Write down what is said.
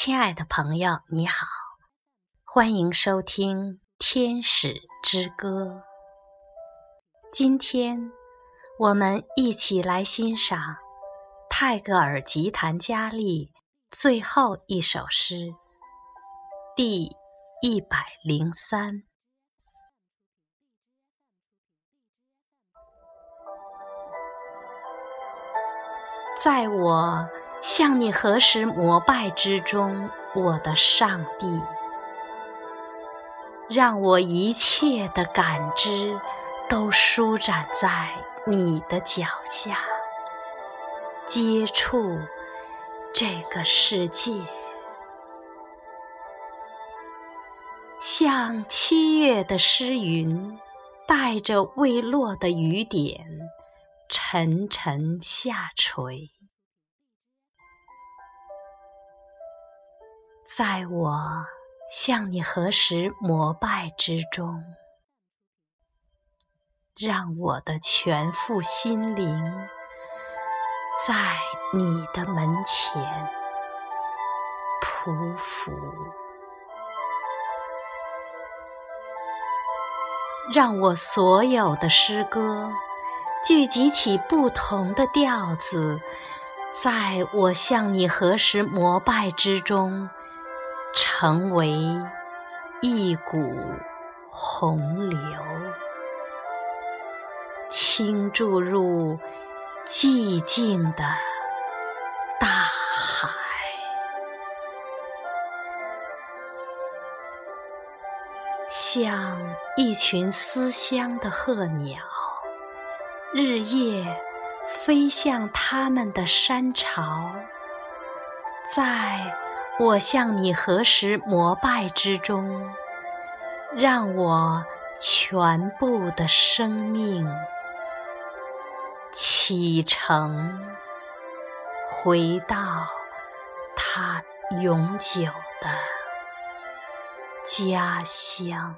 亲爱的朋友，你好，欢迎收听《天使之歌》。今天我们一起来欣赏泰戈尔吉檀迦利最后一首诗，第一百零三。在我。向你何时膜拜之中，我的上帝，让我一切的感知都舒展在你的脚下，接触这个世界，像七月的诗云，带着未落的雨点，沉沉下垂。在我向你何时膜拜之中，让我的全副心灵在你的门前匍匐，让我所有的诗歌聚集起不同的调子，在我向你何时膜拜之中。成为一股洪流，倾注入寂静的大海，像一群思乡的鹤鸟，日夜飞向他们的山巢，在。我向你何时膜拜之中，让我全部的生命启程，回到他永久的家乡。